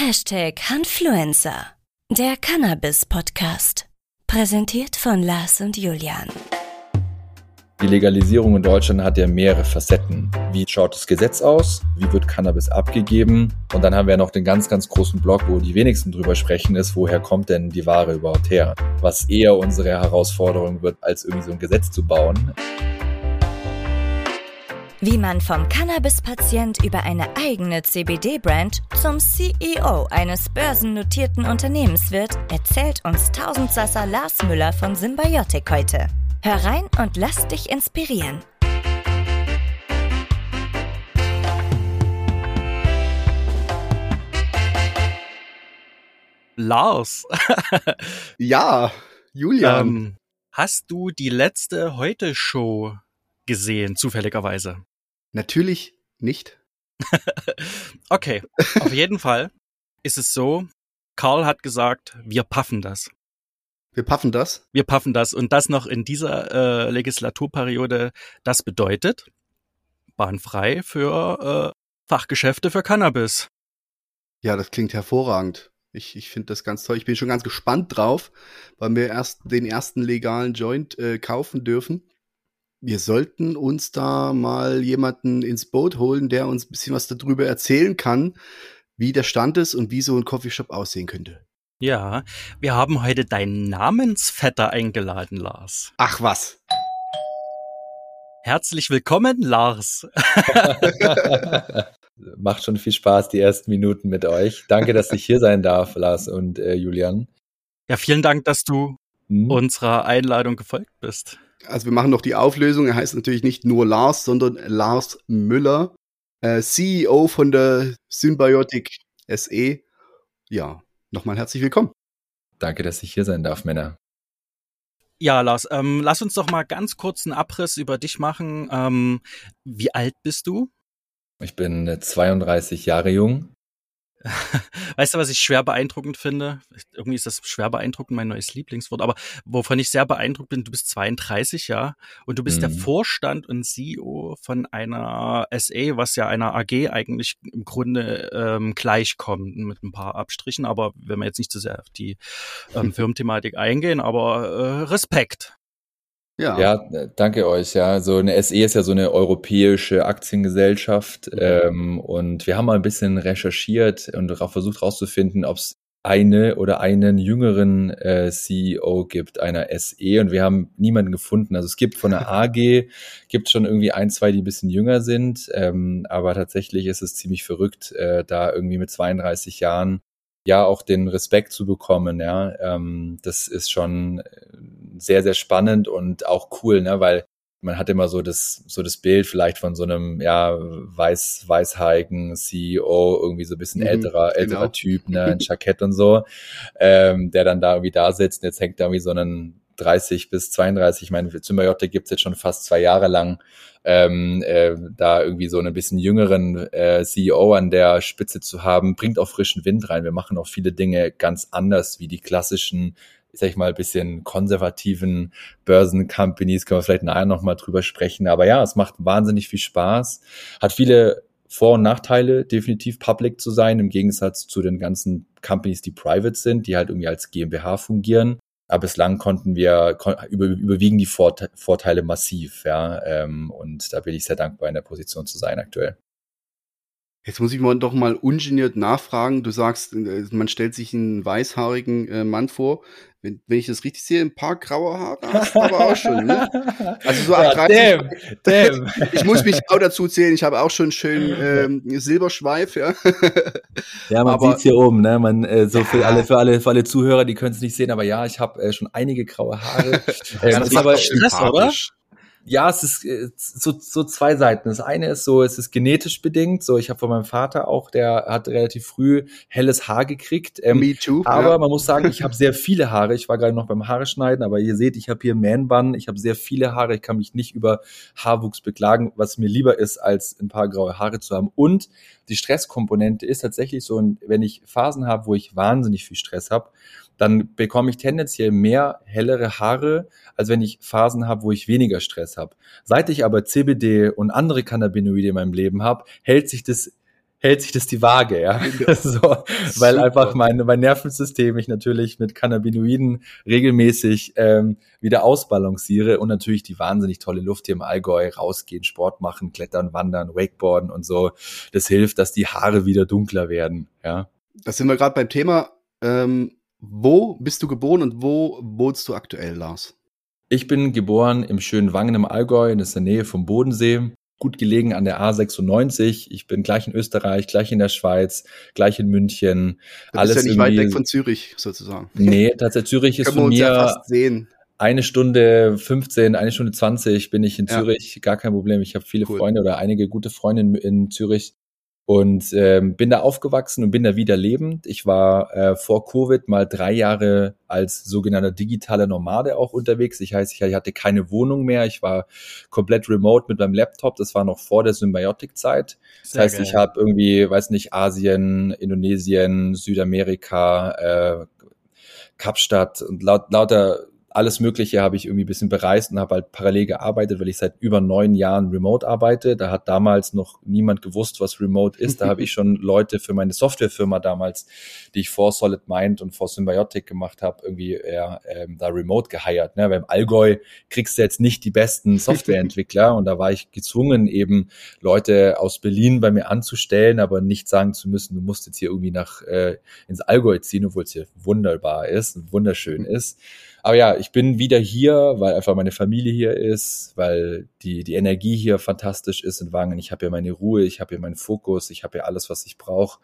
Hashtag Hanfluencer, der Cannabis-Podcast. Präsentiert von Lars und Julian. Die Legalisierung in Deutschland hat ja mehrere Facetten. Wie schaut das Gesetz aus? Wie wird Cannabis abgegeben? Und dann haben wir noch den ganz, ganz großen Block, wo die wenigsten drüber sprechen, ist, woher kommt denn die Ware überhaupt her? Was eher unsere Herausforderung wird, als irgendwie so ein Gesetz zu bauen. Wie man vom Cannabis-Patient über eine eigene CBD-Brand zum CEO eines börsennotierten Unternehmens wird, erzählt uns Tausendsasser Lars Müller von Symbiotic heute. Hör rein und lass dich inspirieren. Lars. ja, Julian. Ähm, hast du die letzte Heute-Show gesehen, zufälligerweise? Natürlich nicht. okay, auf jeden Fall ist es so, Karl hat gesagt, wir paffen das. Wir paffen das? Wir paffen das. Und das noch in dieser äh, Legislaturperiode. Das bedeutet bahnfrei für äh, Fachgeschäfte für Cannabis. Ja, das klingt hervorragend. Ich, ich finde das ganz toll. Ich bin schon ganz gespannt drauf, weil wir erst den ersten legalen Joint äh, kaufen dürfen wir sollten uns da mal jemanden ins Boot holen, der uns ein bisschen was darüber erzählen kann, wie der Stand ist und wie so ein Coffeeshop aussehen könnte. Ja, wir haben heute deinen Namensvetter eingeladen, Lars. Ach was. Herzlich willkommen, Lars. Macht schon viel Spaß, die ersten Minuten mit euch. Danke, dass ich hier sein darf, Lars und äh, Julian. Ja, vielen Dank, dass du hm? unserer Einladung gefolgt bist also wir machen noch die Auflösung. Er heißt natürlich nicht nur Lars, sondern Lars Müller, äh, CEO von der Symbiotic SE. Ja, nochmal herzlich willkommen. Danke, dass ich hier sein darf, Männer. Ja, Lars, ähm, lass uns doch mal ganz kurz einen Abriss über dich machen. Ähm, wie alt bist du? Ich bin 32 äh, Jahre jung. Weißt du, was ich schwer beeindruckend finde? Irgendwie ist das schwer beeindruckend mein neues Lieblingswort, aber wovon ich sehr beeindruckt bin, du bist 32, ja, und du bist mhm. der Vorstand und CEO von einer SE, was ja einer AG eigentlich im Grunde ähm, gleichkommt, mit ein paar Abstrichen, aber wenn wir jetzt nicht zu sehr auf die ähm, Firmenthematik eingehen, aber äh, Respekt. Ja. ja, danke euch. Ja, so eine SE ist ja so eine europäische Aktiengesellschaft mhm. ähm, und wir haben mal ein bisschen recherchiert und versucht herauszufinden, ob es eine oder einen jüngeren äh, CEO gibt einer SE und wir haben niemanden gefunden. Also es gibt von der AG gibt schon irgendwie ein, zwei, die ein bisschen jünger sind, ähm, aber tatsächlich ist es ziemlich verrückt, äh, da irgendwie mit 32 Jahren ja auch den Respekt zu bekommen. Ja, ähm, das ist schon sehr, sehr spannend und auch cool, ne, weil man hat immer so das, so das Bild vielleicht von so einem, ja, weiß, weißhaarigen CEO, irgendwie so ein bisschen mhm, älterer, älterer genau. Typ, ne, ein Jackett und so, ähm, der dann da irgendwie da sitzt und jetzt hängt da irgendwie so ein 30 bis 32, ich meine, Symbiotic gibt's jetzt schon fast zwei Jahre lang, ähm, äh, da irgendwie so einen bisschen jüngeren äh, CEO an der Spitze zu haben, bringt auch frischen Wind rein. Wir machen auch viele Dinge ganz anders wie die klassischen sag ich mal, bisschen konservativen Börsen-Companies, können wir vielleicht nachher nochmal drüber sprechen. Aber ja, es macht wahnsinnig viel Spaß, hat viele vor- und Nachteile, definitiv public zu sein, im Gegensatz zu den ganzen Companies, die private sind, die halt irgendwie als GmbH fungieren. Aber bislang konnten wir, über, überwiegen die Vorteile massiv, ja. Ähm, und da bin ich sehr dankbar, in der Position zu sein aktuell. Jetzt muss ich mal doch mal ungeniert nachfragen. Du sagst, äh, man stellt sich einen weißhaarigen äh, Mann vor. Wenn, wenn ich das richtig sehe, ein paar graue Haare hast du aber auch schon, ne? Also so ab ja, 30. Damn, damn. Ich muss mich auch dazu zählen, ich habe auch schon schön ähm, Silberschweif, ja. Ja, man aber, sieht's hier oben, ne? Man, äh, so für alle, für alle, für alle Zuhörer, die können es nicht sehen, aber ja, ich habe äh, schon einige graue Haare. ähm, das ist aber Stress, oder? Ja, es ist äh, so, so zwei Seiten. Das eine ist so, es ist genetisch bedingt. So, ich habe von meinem Vater auch, der hat relativ früh helles Haar gekriegt. Ähm, Me too. Aber ja. man muss sagen, ich habe sehr viele Haare. Ich war gerade noch beim Haare schneiden, aber ihr seht, ich habe hier Man-Bun. Ich habe sehr viele Haare. Ich kann mich nicht über Haarwuchs beklagen, was mir lieber ist, als ein paar graue Haare zu haben. Und die Stresskomponente ist tatsächlich so, wenn ich Phasen habe, wo ich wahnsinnig viel Stress habe, dann bekomme ich tendenziell mehr hellere Haare, als wenn ich Phasen habe, wo ich weniger Stress habe. Seit ich aber CBD und andere Cannabinoide in meinem Leben habe, hält sich das hält sich das die Waage, ja. so, weil Super. einfach mein, mein Nervensystem ich natürlich mit Cannabinoiden regelmäßig ähm, wieder ausbalanciere und natürlich die wahnsinnig tolle Luft hier im Allgäu, rausgehen, Sport machen, klettern, wandern, Wakeboarden und so. Das hilft, dass die Haare wieder dunkler werden, ja. Das sind wir gerade beim Thema. Ähm, wo bist du geboren und wo wohnst du aktuell, Lars? Ich bin geboren im schönen Wangen im Allgäu, in der Nähe vom Bodensee gut gelegen an der A96. Ich bin gleich in Österreich, gleich in der Schweiz, gleich in München. Du alles bist ja nicht weit weg von Zürich sozusagen. Nee, tatsächlich Zürich ist von mir ja eine Stunde 15, eine Stunde 20 bin ich in ja. Zürich, gar kein Problem. Ich habe viele cool. Freunde oder einige gute Freunde in, in Zürich und ähm, bin da aufgewachsen und bin da wieder lebend. Ich war äh, vor Covid mal drei Jahre als sogenannter digitaler Nomade auch unterwegs. Ich heißt, ich hatte keine Wohnung mehr. Ich war komplett remote mit meinem Laptop. Das war noch vor der Symbiotic-Zeit. Das heißt, geil. ich habe irgendwie, weiß nicht, Asien, Indonesien, Südamerika, äh, Kapstadt und laut, lauter alles Mögliche habe ich irgendwie ein bisschen bereist und habe halt parallel gearbeitet, weil ich seit über neun Jahren remote arbeite. Da hat damals noch niemand gewusst, was remote ist. Da habe ich schon Leute für meine Softwarefirma damals, die ich vor Solid Mind und vor Symbiotic gemacht habe, irgendwie eher ähm, da remote geheiert. Ne? Weil im Allgäu kriegst du jetzt nicht die besten Softwareentwickler und da war ich gezwungen, eben Leute aus Berlin bei mir anzustellen, aber nicht sagen zu müssen, du musst jetzt hier irgendwie nach äh, ins Allgäu ziehen, obwohl es hier wunderbar ist und wunderschön ist. Aber ja, ich bin wieder hier, weil einfach meine Familie hier ist, weil die, die Energie hier fantastisch ist in Wangen. Ich habe hier meine Ruhe, ich habe hier meinen Fokus, ich habe hier alles, was ich brauche.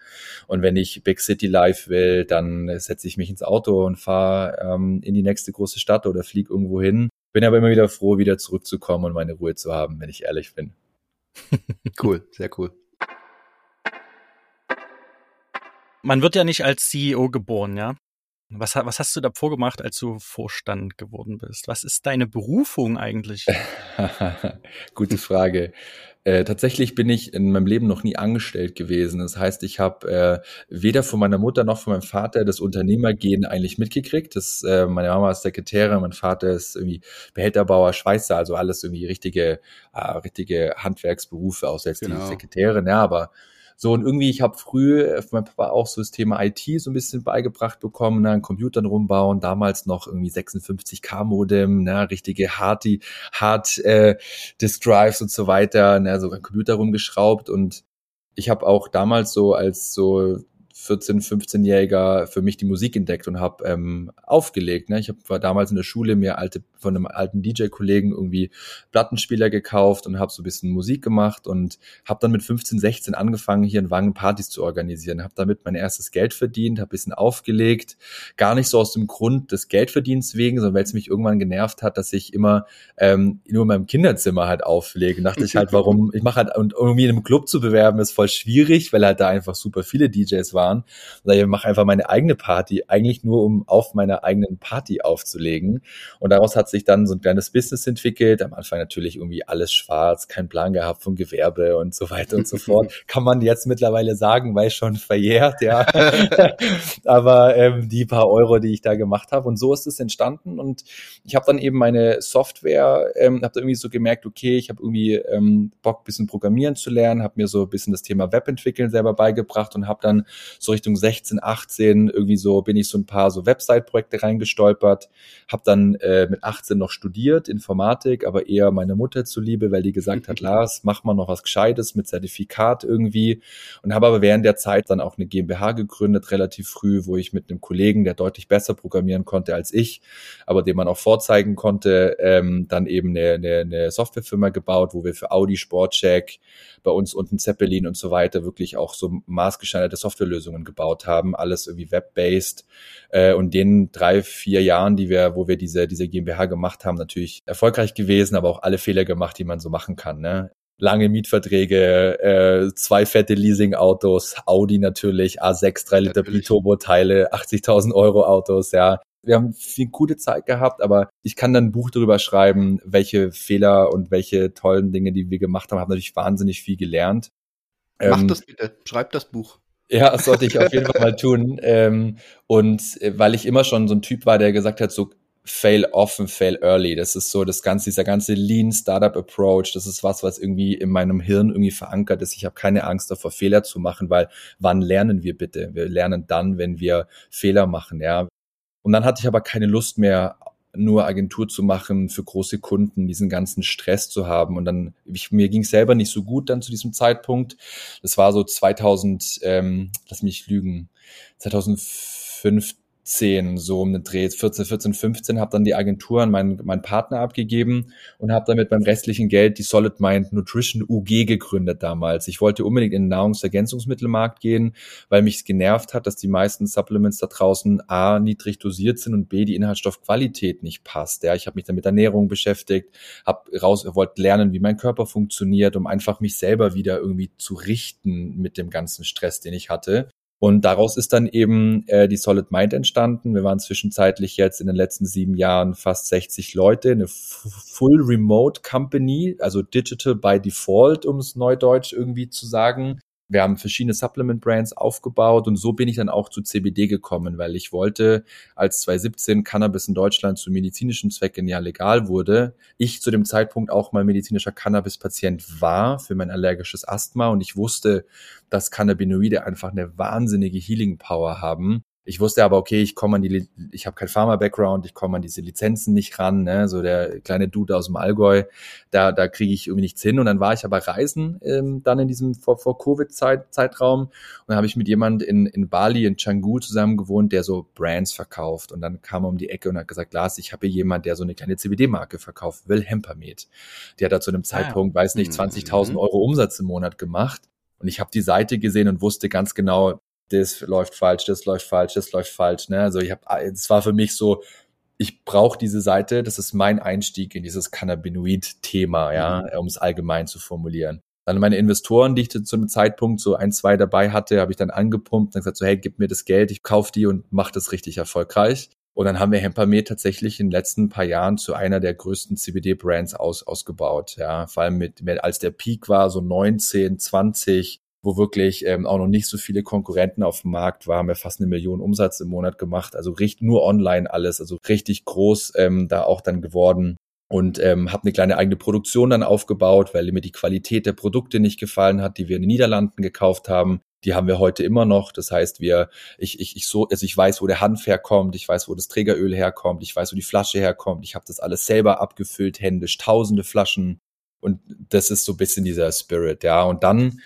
Und wenn ich Big City Life will, dann setze ich mich ins Auto und fahre ähm, in die nächste große Stadt oder fliege irgendwo hin. Bin aber immer wieder froh, wieder zurückzukommen und meine Ruhe zu haben, wenn ich ehrlich bin. cool, sehr cool. Man wird ja nicht als CEO geboren, ja? Was, was hast du da vorgemacht, als du Vorstand geworden bist? Was ist deine Berufung eigentlich? Gute Frage. Äh, tatsächlich bin ich in meinem Leben noch nie angestellt gewesen. Das heißt, ich habe äh, weder von meiner Mutter noch von meinem Vater das Unternehmergehen eigentlich mitgekriegt. Das, äh, meine Mama ist Sekretärin, mein Vater ist irgendwie Behälterbauer, Schweißer, also alles irgendwie richtige, äh, richtige Handwerksberufe, außer jetzt genau. die Sekretärin, ja, aber so, und irgendwie, ich habe früh äh, meinem Papa auch so das Thema IT so ein bisschen beigebracht bekommen, ne, an Computern rumbauen, damals noch irgendwie 56K-Modem, ne, richtige Hard, Hard äh, Disk Drives und so weiter, ne, so ein Computer rumgeschraubt. Und ich habe auch damals so als so 14, 15-Jähriger für mich die Musik entdeckt und habe ähm, aufgelegt. Ne? Ich hab, war damals in der Schule mir alte von einem alten DJ-Kollegen irgendwie Plattenspieler gekauft und habe so ein bisschen Musik gemacht und habe dann mit 15, 16 angefangen, hier in Wangen Partys zu organisieren. Habe damit mein erstes Geld verdient, habe bisschen aufgelegt. Gar nicht so aus dem Grund des Geldverdienst wegen, sondern weil es mich irgendwann genervt hat, dass ich immer ähm, nur in meinem Kinderzimmer halt auflege. Und dachte ich halt, warum, ich mache halt, und irgendwie in einem Club zu bewerben ist voll schwierig, weil halt da einfach super viele DJs waren. Und ich mache einfach meine eigene Party, eigentlich nur um auf meiner eigenen Party aufzulegen. Und daraus hat sich dann so ein kleines Business entwickelt. Am Anfang natürlich irgendwie alles schwarz, kein Plan gehabt vom Gewerbe und so weiter und so fort. Kann man jetzt mittlerweile sagen, weil schon verjährt, ja. Aber ähm, die paar Euro, die ich da gemacht habe. Und so ist es entstanden. Und ich habe dann eben meine Software, ähm, habe da irgendwie so gemerkt, okay, ich habe irgendwie ähm, Bock, bisschen programmieren zu lernen, habe mir so ein bisschen das Thema Webentwickeln selber beigebracht und habe dann so Richtung 16, 18 irgendwie so bin ich so ein paar so Website-Projekte reingestolpert, habe dann äh, mit 18 18 noch studiert, Informatik, aber eher meine Mutter zuliebe, weil die gesagt hat, Lars, mach mal noch was Gescheites mit Zertifikat irgendwie. Und habe aber während der Zeit dann auch eine GmbH gegründet, relativ früh, wo ich mit einem Kollegen, der deutlich besser programmieren konnte als ich, aber dem man auch vorzeigen konnte, ähm, dann eben eine, eine, eine Softwarefirma gebaut, wo wir für Audi, Sportcheck, bei uns unten Zeppelin und so weiter wirklich auch so maßgeschneiderte Softwarelösungen gebaut haben, alles irgendwie web-based. Äh, und den drei, vier Jahren, die wir, wo wir diese, diese GmbH gemacht haben, natürlich erfolgreich gewesen, aber auch alle Fehler gemacht, die man so machen kann. Ne? lange Mietverträge, äh, zwei fette Leasing-Autos, Audi natürlich, A6, 3 Liter Biturbo-Teile, 80.000 Euro Autos, ja wir haben viel gute Zeit gehabt, aber ich kann dann ein Buch darüber schreiben, welche Fehler und welche tollen Dinge, die wir gemacht haben, haben natürlich wahnsinnig viel gelernt. Mach ähm, das bitte, schreib das Buch. Ja, das sollte ich auf jeden Fall mal tun. Ähm, und äh, weil ich immer schon so ein Typ war, der gesagt hat, so fail often, fail early. Das ist so das ganze, dieser ganze Lean Startup Approach. Das ist was, was irgendwie in meinem Hirn irgendwie verankert ist. Ich habe keine Angst davor, Fehler zu machen, weil wann lernen wir bitte? Wir lernen dann, wenn wir Fehler machen, ja. Und dann hatte ich aber keine Lust mehr, nur Agentur zu machen, für große Kunden, diesen ganzen Stress zu haben. Und dann, ich, mir ging es selber nicht so gut dann zu diesem Zeitpunkt. Das war so 2000, ähm, lass mich lügen, 2015 10, so um den Dreh, 14, 14, 15, habe dann die Agentur an meinen, meinen Partner abgegeben und habe damit beim restlichen Geld die Solid Mind Nutrition UG gegründet damals. Ich wollte unbedingt in den Nahrungsergänzungsmittelmarkt gehen, weil mich genervt hat, dass die meisten Supplements da draußen A, niedrig dosiert sind und B, die Inhaltsstoffqualität nicht passt. Ja, ich habe mich dann mit Ernährung beschäftigt, habe raus, wollte lernen, wie mein Körper funktioniert, um einfach mich selber wieder irgendwie zu richten mit dem ganzen Stress, den ich hatte. Und daraus ist dann eben äh, die Solid Mind entstanden. Wir waren zwischenzeitlich jetzt in den letzten sieben Jahren fast 60 Leute, eine Full Remote Company, also Digital by Default, um es neudeutsch irgendwie zu sagen. Wir haben verschiedene Supplement Brands aufgebaut und so bin ich dann auch zu CBD gekommen, weil ich wollte, als 2017 Cannabis in Deutschland zu medizinischen Zwecken ja legal wurde, ich zu dem Zeitpunkt auch mal medizinischer Cannabis-Patient war für mein allergisches Asthma und ich wusste, dass Cannabinoide einfach eine wahnsinnige Healing Power haben ich wusste aber, okay, ich komme an die, ich habe kein Pharma-Background, ich komme an diese Lizenzen nicht ran, ne? so der kleine Dude aus dem Allgäu, da, da kriege ich irgendwie nichts hin. Und dann war ich aber reisen ähm, dann in diesem vor, vor Covid-Zeitraum und dann habe ich mit jemand in, in Bali, in Canggu zusammen gewohnt, der so Brands verkauft. Und dann kam er um die Ecke und hat gesagt, Lars, ich habe hier jemand, der so eine kleine CBD-Marke verkauft, will Hempermed. Der hat da zu einem ah, Zeitpunkt, ah. weiß nicht, 20.000 mhm. Euro Umsatz im Monat gemacht. Und ich habe die Seite gesehen und wusste ganz genau, das läuft falsch, das läuft falsch, das läuft falsch. Ne? Also ich habe, es war für mich so, ich brauche diese Seite, das ist mein Einstieg in dieses Cannabinoid-Thema, ja, mhm. um es allgemein zu formulieren. Dann meine Investoren, die ich zu einem Zeitpunkt so ein, zwei dabei hatte, habe ich dann angepumpt und gesagt so, hey, gib mir das Geld, ich kauf die und mach das richtig erfolgreich. Und dann haben wir Hempermed tatsächlich in den letzten paar Jahren zu einer der größten CBD-Brands aus, ausgebaut. Ja, vor allem mit, als der Peak war, so 19, 20, wo wirklich ähm, auch noch nicht so viele Konkurrenten auf dem Markt waren. Wir fast eine Million Umsatz im Monat gemacht. Also richtig nur online alles, also richtig groß ähm, da auch dann geworden und ähm, habe eine kleine eigene Produktion dann aufgebaut, weil mir die Qualität der Produkte nicht gefallen hat, die wir in den Niederlanden gekauft haben. Die haben wir heute immer noch. Das heißt, wir, ich, ich, ich so, also ich weiß, wo der Hanf herkommt, ich weiß, wo das Trägeröl herkommt, ich weiß, wo die Flasche herkommt. Ich habe das alles selber abgefüllt, händisch, tausende Flaschen. Und das ist so ein bisschen dieser Spirit, ja. Und dann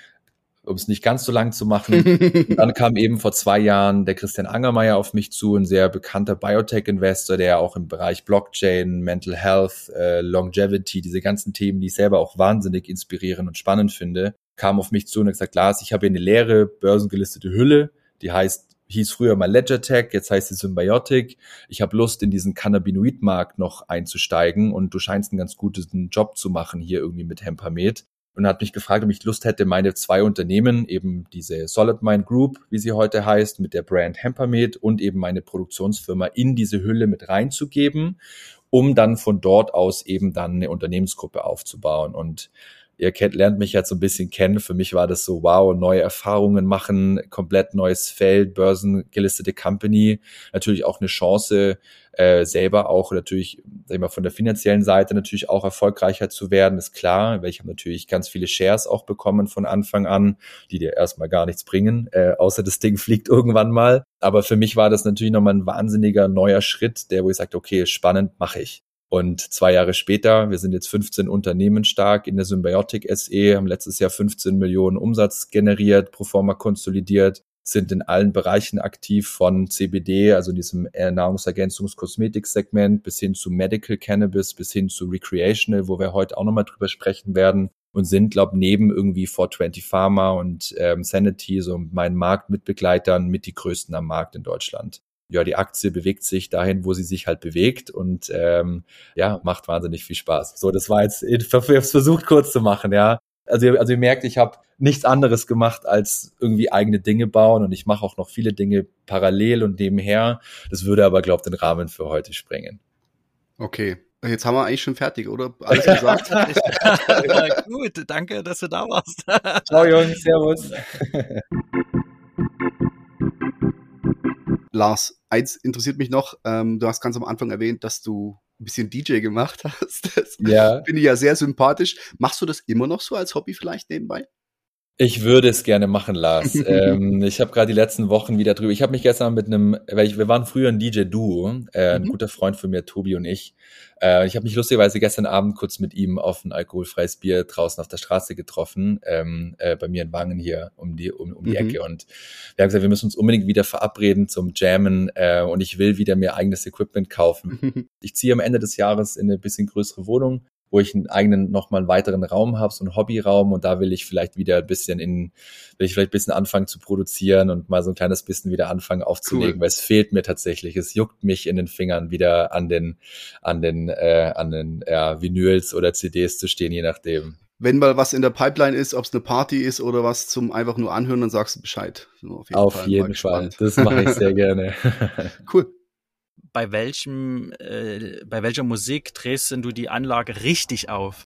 um es nicht ganz so lang zu machen. dann kam eben vor zwei Jahren der Christian Angermeier auf mich zu, ein sehr bekannter Biotech-Investor, der auch im Bereich Blockchain, Mental Health, äh, Longevity, diese ganzen Themen, die ich selber auch wahnsinnig inspirieren und spannend finde, kam auf mich zu und hat gesagt, Lars, ich habe hier eine leere börsengelistete Hülle, die heißt hieß früher mal LedgerTech, jetzt heißt sie Symbiotic. Ich habe Lust, in diesen Cannabinoid-Markt noch einzusteigen und du scheinst einen ganz guten Job zu machen hier irgendwie mit Hempamet und hat mich gefragt, ob ich Lust hätte, meine zwei Unternehmen, eben diese Solid Mind Group, wie sie heute heißt, mit der Brand Hempermed und eben meine Produktionsfirma in diese Hülle mit reinzugeben, um dann von dort aus eben dann eine Unternehmensgruppe aufzubauen. Und ihr kennt, lernt mich jetzt so ein bisschen kennen. Für mich war das so, wow, neue Erfahrungen machen, komplett neues Feld, börsengelistete Company, natürlich auch eine Chance, äh, selber auch natürlich, sag ich mal, von der finanziellen Seite natürlich auch erfolgreicher zu werden, ist klar, weil ich habe natürlich ganz viele Shares auch bekommen von Anfang an, die dir erstmal gar nichts bringen, äh, außer das Ding fliegt irgendwann mal. Aber für mich war das natürlich nochmal ein wahnsinniger neuer Schritt, der, wo ich sagte, okay, spannend, mache ich. Und zwei Jahre später, wir sind jetzt 15 Unternehmen stark in der Symbiotic SE, haben letztes Jahr 15 Millionen Umsatz generiert, pro forma konsolidiert, sind in allen Bereichen aktiv von CBD, also in diesem Nahrungsergänzungs-Kosmetik-Segment, bis hin zu Medical Cannabis, bis hin zu Recreational, wo wir heute auch nochmal drüber sprechen werden und sind, glaube neben irgendwie 420 Pharma und ähm, Sanity, so meinen Marktmitbegleitern, mit die größten am Markt in Deutschland. Ja, die Aktie bewegt sich dahin, wo sie sich halt bewegt und ähm, ja, macht wahnsinnig viel Spaß. So, das war jetzt, ich habe es versucht kurz zu machen, ja. Also, also ihr merkt, ich habe nichts anderes gemacht als irgendwie eigene Dinge bauen und ich mache auch noch viele Dinge parallel und nebenher. Das würde aber, glaube ich, den Rahmen für heute sprengen. Okay. Jetzt haben wir eigentlich schon fertig, oder? Alles gesagt? ja, gut, danke, dass du da warst. Ciao, Jungs, Servus. Lars, eins interessiert mich noch. Ähm, du hast ganz am Anfang erwähnt, dass du ein bisschen DJ gemacht hast. Das ja. finde ich ja sehr sympathisch. Machst du das immer noch so als Hobby vielleicht nebenbei? Ich würde es gerne machen, Lars. ähm, ich habe gerade die letzten Wochen wieder drüber. Ich habe mich gestern mit einem, weil ich, wir waren früher ein DJ-Duo, äh, ein mhm. guter Freund von mir, Tobi und ich. Äh, ich habe mich lustigerweise gestern Abend kurz mit ihm auf ein alkoholfreies Bier draußen auf der Straße getroffen, ähm, äh, bei mir in Wangen hier um die um, um die mhm. Ecke. Und wir haben gesagt, wir müssen uns unbedingt wieder verabreden zum Jammen äh, und ich will wieder mir eigenes Equipment kaufen. ich ziehe am Ende des Jahres in eine bisschen größere Wohnung wo ich einen eigenen, nochmal einen weiteren Raum habe, so einen Hobbyraum und da will ich vielleicht wieder ein bisschen in, will ich vielleicht ein bisschen anfangen zu produzieren und mal so ein kleines bisschen wieder anfangen aufzulegen, cool. weil es fehlt mir tatsächlich. Es juckt mich in den Fingern wieder an den, an den, äh, an den ja, Vinyls oder CDs zu stehen, je nachdem. Wenn mal was in der Pipeline ist, ob es eine Party ist oder was zum einfach nur anhören, dann sagst du Bescheid. So, auf jeden auf Fall, jeden Fall. Das mache ich sehr gerne. cool bei welchem, äh, bei welcher Musik drehst denn du die Anlage richtig auf?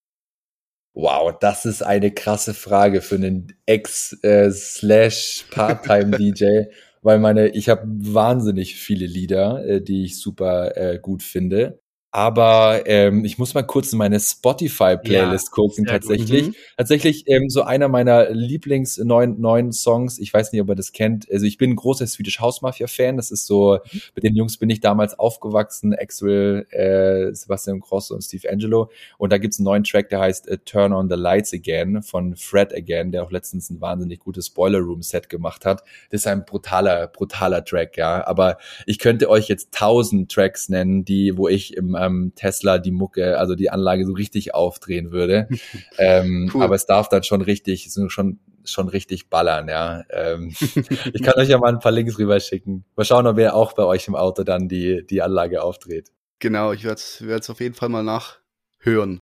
Wow, das ist eine krasse Frage für einen Ex-Slash-Part-Time-DJ, äh, weil meine, ich habe wahnsinnig viele Lieder, äh, die ich super äh, gut finde. Aber ähm, ich muss mal kurz in meine Spotify-Playlist ja, gucken, tatsächlich. Mhm. Tatsächlich ähm, so einer meiner Lieblings neuen, neuen Songs, ich weiß nicht, ob ihr das kennt. Also ich bin ein großer Swedish House Mafia-Fan. Das ist so, mhm. mit den Jungs bin ich damals aufgewachsen, Axel, äh, Sebastian Grosso und Steve Angelo. Und da gibt's einen neuen Track, der heißt uh, Turn on the Lights Again von Fred Again, der auch letztens ein wahnsinnig gutes Boiler Room-Set gemacht hat. Das ist ein brutaler, brutaler Track, ja. Aber ich könnte euch jetzt tausend Tracks nennen, die, wo ich im ähm, Tesla die Mucke, also die Anlage so richtig aufdrehen würde. ähm, cool. Aber es darf dann schon richtig, schon schon richtig ballern, ja. Ähm, ich kann euch ja mal ein paar Links rüber schicken. Mal schauen, ob ihr auch bei euch im Auto dann die, die Anlage aufdreht. Genau, ich werde es auf jeden Fall mal nachhören.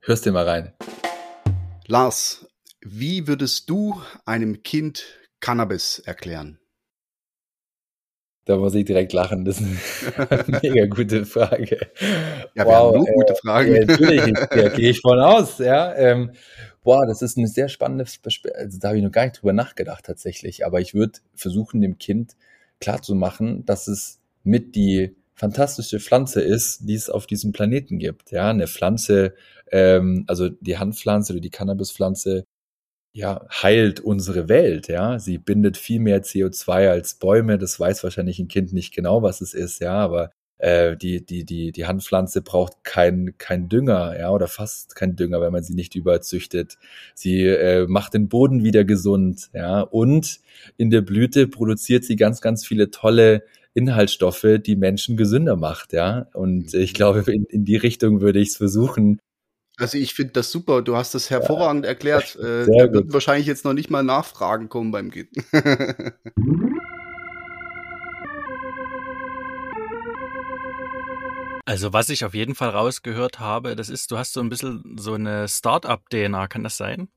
Hörst dir mal rein. Lars, wie würdest du einem Kind Cannabis erklären? Da muss ich direkt lachen. Das ist eine mega gute Frage. Ja, wir haben nur äh, gute Fragen. Äh, natürlich, da gehe ich von aus. Ja, ähm, boah, das ist eine sehr spannende, also da habe ich noch gar nicht drüber nachgedacht tatsächlich. Aber ich würde versuchen, dem Kind klarzumachen, dass es mit die fantastische Pflanze ist, die es auf diesem Planeten gibt. Ja, eine Pflanze, ähm, also die Handpflanze oder die Cannabispflanze ja, heilt unsere Welt, ja. Sie bindet viel mehr CO2 als Bäume. Das weiß wahrscheinlich ein Kind nicht genau, was es ist, ja, aber äh, die, die, die, die Handpflanze braucht kein, kein Dünger, ja, oder fast kein Dünger, wenn man sie nicht überzüchtet. Sie äh, macht den Boden wieder gesund, ja, und in der Blüte produziert sie ganz, ganz viele tolle Inhaltsstoffe, die Menschen gesünder macht, ja. Und ich glaube, in, in die Richtung würde ich es versuchen, also ich finde das super. Du hast das hervorragend ja. erklärt. Äh, da wird wahrscheinlich jetzt noch nicht mal Nachfragen kommen beim Kind. also was ich auf jeden Fall rausgehört habe, das ist, du hast so ein bisschen so eine Start-up-DNA, kann das sein?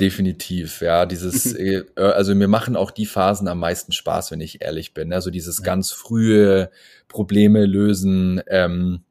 Definitiv, ja, dieses, äh, also mir machen auch die Phasen am meisten Spaß, wenn ich ehrlich bin. Also dieses ja. ganz frühe Probleme lösen, ähm,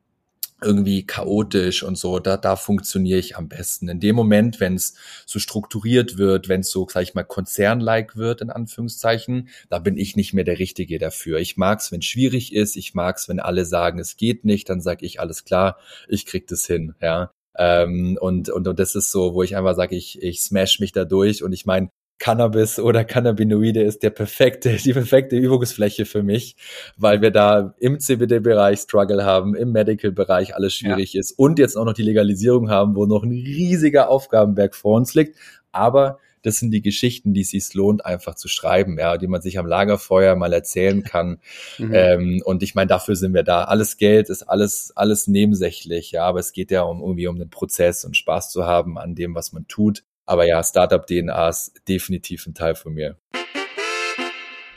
irgendwie chaotisch und so, da, da funktioniere ich am besten. In dem Moment, wenn es so strukturiert wird, wenn es so, sag ich mal, konzernlike wird, in Anführungszeichen, da bin ich nicht mehr der Richtige dafür. Ich mag's, wenn schwierig ist, ich mag's, wenn alle sagen, es geht nicht, dann sage ich, alles klar, ich krieg das hin, ja. Ähm, und, und, und das ist so, wo ich einfach sage, ich, ich smash mich da durch und ich meine, Cannabis oder Cannabinoide ist der perfekte, die perfekte Übungsfläche für mich, weil wir da im CBD-Bereich Struggle haben, im Medical-Bereich alles schwierig ja. ist und jetzt auch noch die Legalisierung haben, wo noch ein riesiger Aufgabenberg vor uns liegt. Aber das sind die Geschichten, die es sich lohnt, einfach zu schreiben, ja, die man sich am Lagerfeuer mal erzählen kann. Mhm. Ähm, und ich meine, dafür sind wir da. Alles Geld ist alles, alles nebensächlich, ja, aber es geht ja um irgendwie um den Prozess und Spaß zu haben an dem, was man tut. Aber ja, Startup-DNA ist definitiv ein Teil von mir.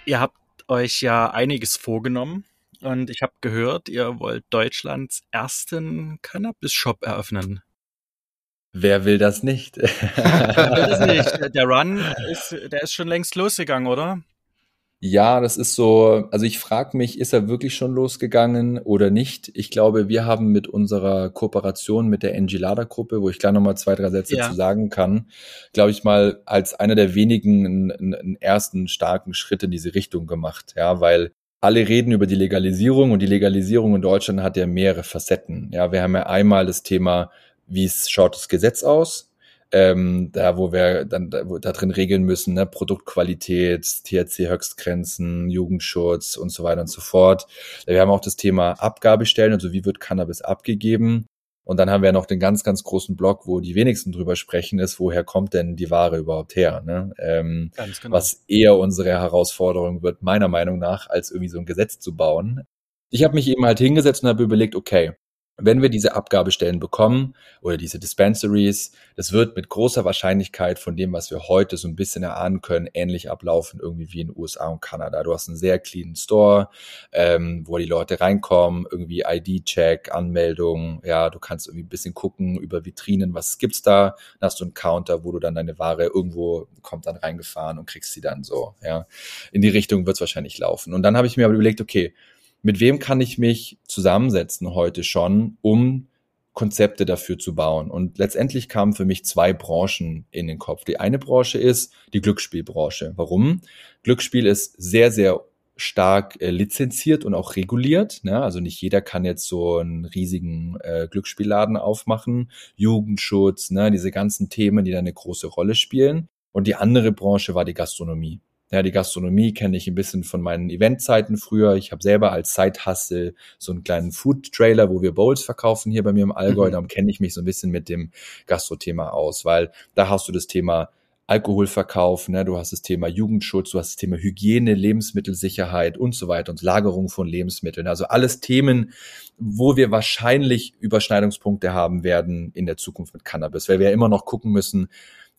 Ihr habt euch ja einiges vorgenommen und ich habe gehört, ihr wollt Deutschlands ersten Cannabis-Shop eröffnen. Wer will das nicht? Wer will das nicht? Der Run ist, der ist schon längst losgegangen, oder? Ja, das ist so, also ich frage mich, ist er wirklich schon losgegangen oder nicht? Ich glaube, wir haben mit unserer Kooperation mit der Engelada-Gruppe, wo ich gleich nochmal zwei, drei Sätze ja. zu sagen kann, glaube ich mal, als einer der wenigen einen, einen ersten starken Schritt in diese Richtung gemacht. Ja, weil alle reden über die Legalisierung und die Legalisierung in Deutschland hat ja mehrere Facetten. Ja, wir haben ja einmal das Thema, wie es schaut das Gesetz aus? Ähm, da wo wir dann da, wo, da drin regeln müssen, ne, Produktqualität, THC-Höchstgrenzen, Jugendschutz und so weiter und so fort. Wir haben auch das Thema Abgabestellen, also wie wird Cannabis abgegeben. Und dann haben wir noch den ganz, ganz großen Block, wo die wenigsten drüber sprechen, ist, woher kommt denn die Ware überhaupt her? Ne? Ähm, genau. Was eher unsere Herausforderung wird, meiner Meinung nach, als irgendwie so ein Gesetz zu bauen. Ich habe mich eben halt hingesetzt und habe überlegt, okay, wenn wir diese Abgabestellen bekommen oder diese Dispensaries, das wird mit großer Wahrscheinlichkeit von dem, was wir heute so ein bisschen erahnen können, ähnlich ablaufen, irgendwie wie in USA und Kanada. Du hast einen sehr cleanen Store, ähm, wo die Leute reinkommen, irgendwie ID-Check, Anmeldung, ja, du kannst irgendwie ein bisschen gucken über Vitrinen, was gibt's da, dann hast du einen Counter, wo du dann deine Ware irgendwo kommt dann reingefahren und kriegst sie dann so, ja. In die Richtung wird's wahrscheinlich laufen. Und dann habe ich mir aber überlegt, okay, mit wem kann ich mich zusammensetzen heute schon, um Konzepte dafür zu bauen. Und letztendlich kamen für mich zwei Branchen in den Kopf. Die eine Branche ist die Glücksspielbranche. Warum? Glücksspiel ist sehr, sehr stark äh, lizenziert und auch reguliert. Ne? Also nicht jeder kann jetzt so einen riesigen äh, Glücksspielladen aufmachen. Jugendschutz, ne? diese ganzen Themen, die da eine große Rolle spielen. Und die andere Branche war die Gastronomie. Ja, die Gastronomie kenne ich ein bisschen von meinen Eventzeiten früher. Ich habe selber als Side-Hustle so einen kleinen Food-Trailer, wo wir Bowls verkaufen hier bei mir im Allgäu. Mhm. Darum kenne ich mich so ein bisschen mit dem Gastro-Thema aus, weil da hast du das Thema Alkoholverkauf, ne, du hast das Thema Jugendschutz, du hast das Thema Hygiene, Lebensmittelsicherheit und so weiter und Lagerung von Lebensmitteln. Also alles Themen, wo wir wahrscheinlich Überschneidungspunkte haben werden in der Zukunft mit Cannabis, weil wir ja immer noch gucken müssen,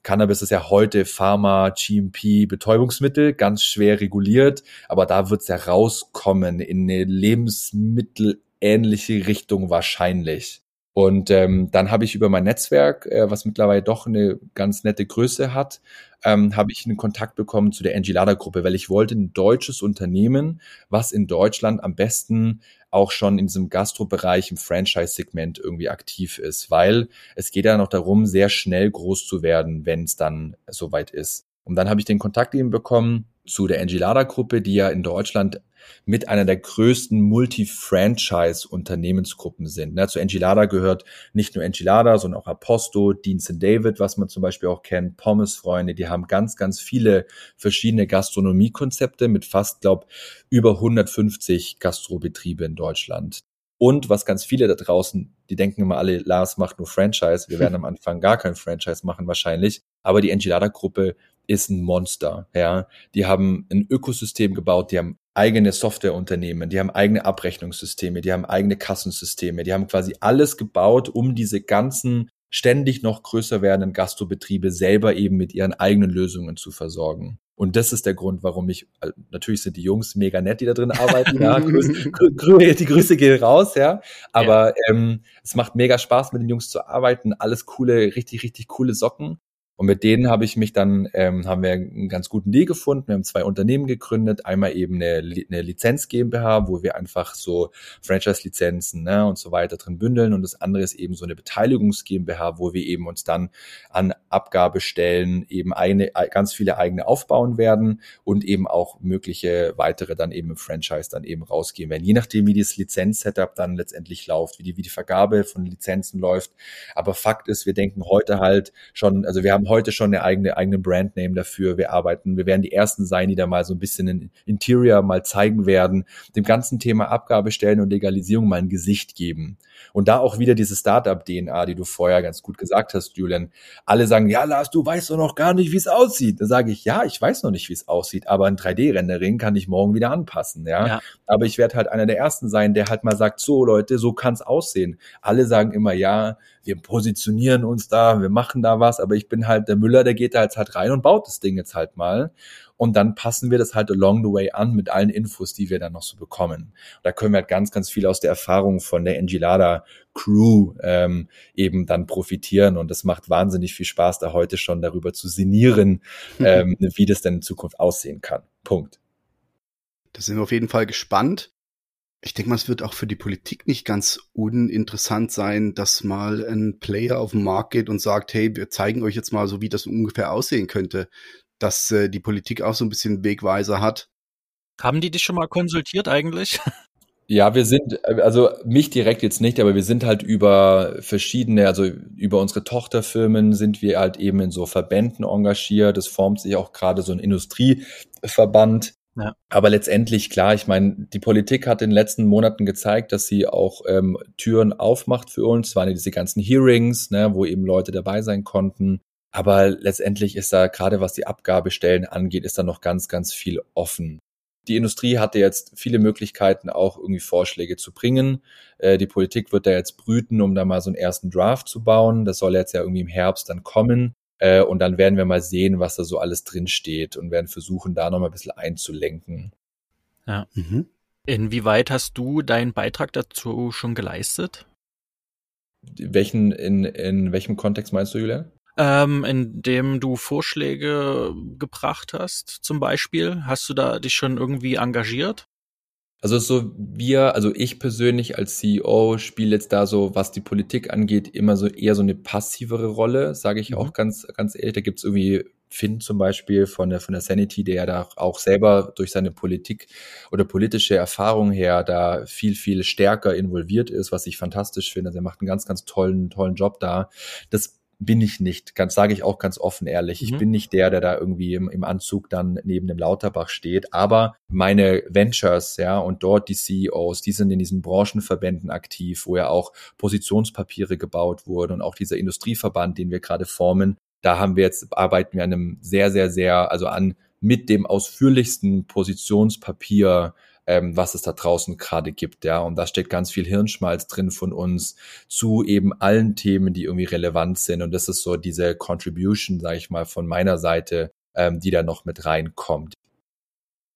Cannabis ist ja heute Pharma, GMP, Betäubungsmittel, ganz schwer reguliert, aber da wird's ja rauskommen in eine lebensmittelähnliche Richtung wahrscheinlich. Und ähm, dann habe ich über mein Netzwerk, äh, was mittlerweile doch eine ganz nette Größe hat, ähm, habe ich einen Kontakt bekommen zu der Engelada-Gruppe, weil ich wollte ein deutsches Unternehmen, was in Deutschland am besten auch schon in diesem Gastrobereich im Franchise-Segment irgendwie aktiv ist, weil es geht ja noch darum, sehr schnell groß zu werden, wenn es dann soweit ist. Und dann habe ich den Kontakt eben bekommen zu der Engelada-Gruppe, die ja in Deutschland mit einer der größten Multi-Franchise-Unternehmensgruppen sind. Ne, zu Enchilada gehört nicht nur Enchilada, sondern auch Aposto, Dean St. David, was man zum Beispiel auch kennt, Pommes-Freunde, die haben ganz, ganz viele verschiedene Gastronomiekonzepte mit fast, glaub, über 150 Gastrobetriebe in Deutschland. Und was ganz viele da draußen, die denken immer alle, Lars macht nur Franchise. Wir werden am Anfang gar kein Franchise machen wahrscheinlich. Aber die Enchilada-Gruppe ist ein Monster, ja. Die haben ein Ökosystem gebaut, die haben eigene Softwareunternehmen, die haben eigene Abrechnungssysteme, die haben eigene Kassensysteme, die haben quasi alles gebaut, um diese ganzen ständig noch größer werdenden Gastrobetriebe selber eben mit ihren eigenen Lösungen zu versorgen. Und das ist der Grund, warum ich, äh, natürlich sind die Jungs mega nett, die da drin arbeiten, ja, Grüße, Grüße, die Grüße gehen raus, ja, aber ja. Ähm, es macht mega Spaß, mit den Jungs zu arbeiten, alles coole, richtig, richtig coole Socken und mit denen habe ich mich dann, ähm, haben wir einen ganz guten Deal gefunden. Wir haben zwei Unternehmen gegründet. Einmal eben eine, eine Lizenz GmbH, wo wir einfach so Franchise-Lizenzen ne, und so weiter drin bündeln. Und das andere ist eben so eine Beteiligungs GmbH, wo wir eben uns dann an Abgabestellen eben eine, ganz viele eigene aufbauen werden und eben auch mögliche weitere dann eben im Franchise dann eben rausgehen werden. Je nachdem, wie das Lizenz-Setup dann letztendlich läuft, wie die, wie die Vergabe von Lizenzen läuft. Aber Fakt ist, wir denken heute halt schon, also wir haben heute schon eine eigene, eigene Brandname dafür. Wir arbeiten, wir werden die ersten sein, die da mal so ein bisschen in Interior mal zeigen werden, dem ganzen Thema Abgabestellen und Legalisierung mal ein Gesicht geben. Und da auch wieder diese Startup-DNA, die du vorher ganz gut gesagt hast, Julian. Alle sagen, ja, Lars, du weißt doch noch gar nicht, wie es aussieht. Da sage ich, ja, ich weiß noch nicht, wie es aussieht, aber ein 3D-Rendering kann ich morgen wieder anpassen, ja. ja. Aber ich werde halt einer der ersten sein, der halt mal sagt, so Leute, so kann es aussehen. Alle sagen immer, ja, wir positionieren uns da, wir machen da was, aber ich bin halt der Müller, der geht da jetzt halt rein und baut das Ding jetzt halt mal. Und dann passen wir das halt along the way an mit allen Infos, die wir dann noch so bekommen. Und da können wir halt ganz, ganz viel aus der Erfahrung von der Enchilada Crew ähm, eben dann profitieren. Und das macht wahnsinnig viel Spaß, da heute schon darüber zu sinnieren, ähm, wie das denn in Zukunft aussehen kann. Punkt. Da sind wir auf jeden Fall gespannt. Ich denke mal, es wird auch für die Politik nicht ganz uninteressant sein, dass mal ein Player auf den Markt geht und sagt, hey, wir zeigen euch jetzt mal so, wie das ungefähr aussehen könnte, dass äh, die Politik auch so ein bisschen Wegweiser hat. Haben die dich schon mal konsultiert eigentlich? Ja, wir sind, also mich direkt jetzt nicht, aber wir sind halt über verschiedene, also über unsere Tochterfirmen sind wir halt eben in so Verbänden engagiert. Es formt sich auch gerade so ein Industrieverband. Ja. Aber letztendlich, klar, ich meine, die Politik hat in den letzten Monaten gezeigt, dass sie auch ähm, Türen aufmacht für uns. Es waren ja diese ganzen Hearings, ne, wo eben Leute dabei sein konnten. Aber letztendlich ist da, gerade was die Abgabestellen angeht, ist da noch ganz, ganz viel offen die Industrie hatte jetzt viele Möglichkeiten, auch irgendwie Vorschläge zu bringen. Äh, die Politik wird da jetzt brüten, um da mal so einen ersten Draft zu bauen. Das soll jetzt ja irgendwie im Herbst dann kommen. Äh, und dann werden wir mal sehen, was da so alles drin steht und werden versuchen, da nochmal ein bisschen einzulenken. Ja. Mhm. Inwieweit hast du deinen Beitrag dazu schon geleistet? Welchen, in, in welchem Kontext meinst du, Julian? ähm, in dem du Vorschläge gebracht hast, zum Beispiel? Hast du da dich schon irgendwie engagiert? Also so wir, also ich persönlich als CEO spiele jetzt da so, was die Politik angeht, immer so eher so eine passivere Rolle, sage ich mhm. auch ganz, ganz ehrlich. Da gibt's irgendwie Finn zum Beispiel von der, von der Sanity, der ja da auch selber durch seine Politik oder politische Erfahrung her da viel, viel stärker involviert ist, was ich fantastisch finde. Also er macht einen ganz, ganz tollen, tollen Job da. Das bin ich nicht, ganz sage ich auch ganz offen ehrlich. Mhm. Ich bin nicht der, der da irgendwie im, im Anzug dann neben dem Lauterbach steht. Aber meine Ventures, ja, und dort die CEOs, die sind in diesen Branchenverbänden aktiv, wo ja auch Positionspapiere gebaut wurden und auch dieser Industrieverband, den wir gerade formen. Da haben wir jetzt, arbeiten wir an einem sehr, sehr, sehr, also an mit dem ausführlichsten Positionspapier ähm, was es da draußen gerade gibt, ja. Und da steckt ganz viel Hirnschmalz drin von uns zu eben allen Themen, die irgendwie relevant sind. Und das ist so diese Contribution, sage ich mal, von meiner Seite, ähm, die da noch mit reinkommt.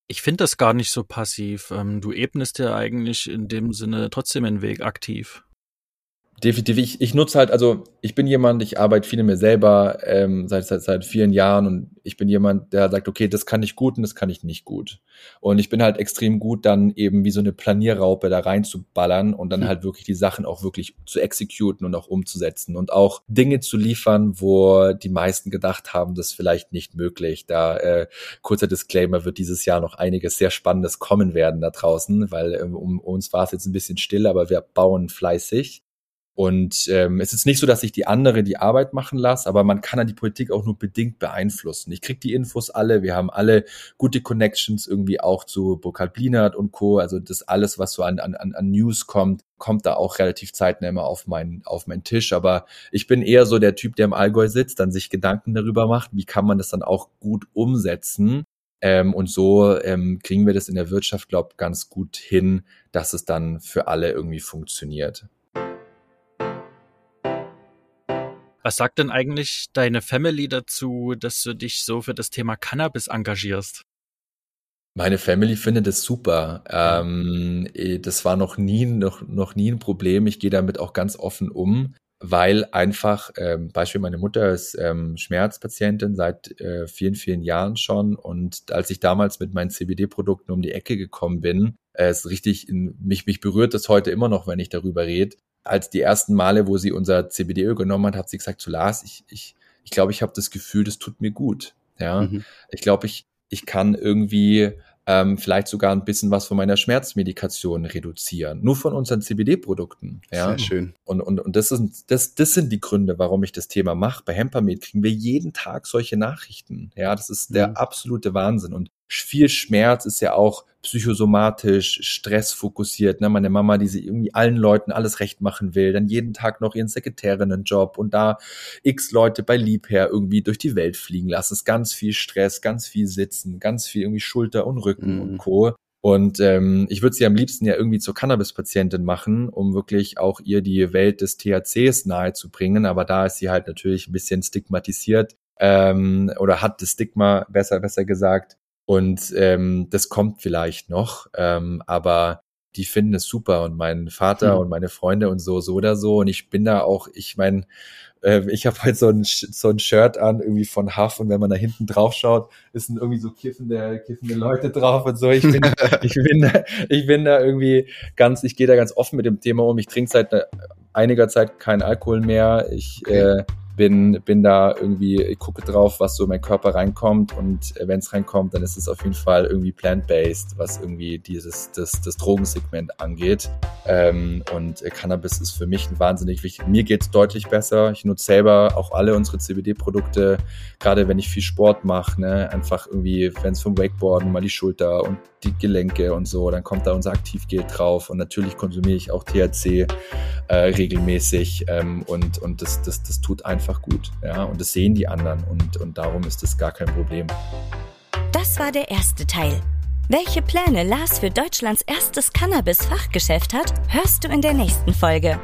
Ich finde das gar nicht so passiv. Ähm, du ebnest ja eigentlich in dem Sinne trotzdem einen Weg aktiv. Definitiv. Ich, ich nutze halt, also ich bin jemand, ich arbeite viel in mir selber ähm, seit, seit, seit vielen Jahren und ich bin jemand, der sagt, okay, das kann ich gut und das kann ich nicht gut. Und ich bin halt extrem gut, dann eben wie so eine Planierraupe da reinzuballern und dann mhm. halt wirklich die Sachen auch wirklich zu exekuten und auch umzusetzen und auch Dinge zu liefern, wo die meisten gedacht haben, das ist vielleicht nicht möglich. Da äh, kurzer Disclaimer wird dieses Jahr noch einiges sehr Spannendes kommen werden da draußen, weil äh, um uns war es jetzt ein bisschen still, aber wir bauen fleißig. Und ähm, es ist nicht so, dass ich die andere die Arbeit machen lasse, aber man kann dann die Politik auch nur bedingt beeinflussen. Ich krieg die Infos alle, wir haben alle gute Connections irgendwie auch zu Burkhard Blinert und Co. Also das alles, was so an, an, an News kommt, kommt da auch relativ zeitnah immer auf meinen auf meinen Tisch. Aber ich bin eher so der Typ, der im Allgäu sitzt, dann sich Gedanken darüber macht, wie kann man das dann auch gut umsetzen. Ähm, und so ähm, kriegen wir das in der Wirtschaft, glaube ganz gut hin, dass es dann für alle irgendwie funktioniert. Was sagt denn eigentlich deine Family dazu, dass du dich so für das Thema Cannabis engagierst? Meine Family findet es super. Ähm, eh, das war noch nie, noch, noch nie ein Problem. Ich gehe damit auch ganz offen um, weil einfach, ähm, Beispiel meine Mutter ist ähm, Schmerzpatientin seit äh, vielen, vielen Jahren schon. Und als ich damals mit meinen CBD-Produkten um die Ecke gekommen bin, äh, ist richtig, in, mich, mich berührt das heute immer noch, wenn ich darüber rede als die ersten Male, wo sie unser CBD-Öl genommen hat, hat sie gesagt zu Lars, ich, ich, ich glaube, ich habe das Gefühl, das tut mir gut. Ja, mhm. ich glaube, ich, ich kann irgendwie ähm, vielleicht sogar ein bisschen was von meiner Schmerzmedikation reduzieren. Nur von unseren CBD-Produkten. Ja? Sehr schön. Und, und, und das, ist, das, das sind die Gründe, warum ich das Thema mache. Bei Hempermed kriegen wir jeden Tag solche Nachrichten. Ja, das ist der mhm. absolute Wahnsinn. Und viel Schmerz ist ja auch psychosomatisch, stressfokussiert. Ne? Meine Mama, die sie irgendwie allen Leuten alles recht machen will, dann jeden Tag noch ihren Sekretärinnenjob und da x Leute bei Liebherr irgendwie durch die Welt fliegen lassen. Es ist ganz viel Stress, ganz viel Sitzen, ganz viel irgendwie Schulter und Rücken mhm. und Co. Und ähm, ich würde sie am liebsten ja irgendwie zur Cannabis-Patientin machen, um wirklich auch ihr die Welt des THCs nahezubringen. Aber da ist sie halt natürlich ein bisschen stigmatisiert ähm, oder hat das Stigma, besser, besser gesagt, und ähm, das kommt vielleicht noch, ähm, aber die finden es super und mein Vater mhm. und meine Freunde und so, so oder so. Und ich bin da auch, ich meine, äh, ich habe halt so ein, so ein Shirt an, irgendwie von Huff und wenn man da hinten drauf schaut, ist irgendwie so kiffende, kiffende Leute drauf und so. Ich bin, ich bin, da, ich bin da irgendwie ganz, ich gehe da ganz offen mit dem Thema um. Ich trinke seit einiger Zeit keinen Alkohol mehr. Ich okay. äh, bin, bin da irgendwie, gucke drauf, was so in meinen Körper reinkommt und wenn es reinkommt, dann ist es auf jeden Fall irgendwie plant-based, was irgendwie dieses, das, das Drogensegment angeht. Ähm, und Cannabis ist für mich ein wahnsinnig wichtig. Mir geht's deutlich besser. Ich nutze selber auch alle unsere CBD-Produkte, gerade wenn ich viel Sport mache, ne? einfach irgendwie, wenn es vom Wakeboarden mal die Schulter und die Gelenke und so, dann kommt da unser Aktivgel drauf und natürlich konsumiere ich auch THC äh, regelmäßig ähm, und, und das, das, das tut einfach gut. Ja? Und das sehen die anderen und, und darum ist das gar kein Problem. Das war der erste Teil. Welche Pläne Lars für Deutschlands erstes Cannabis-Fachgeschäft hat, hörst du in der nächsten Folge.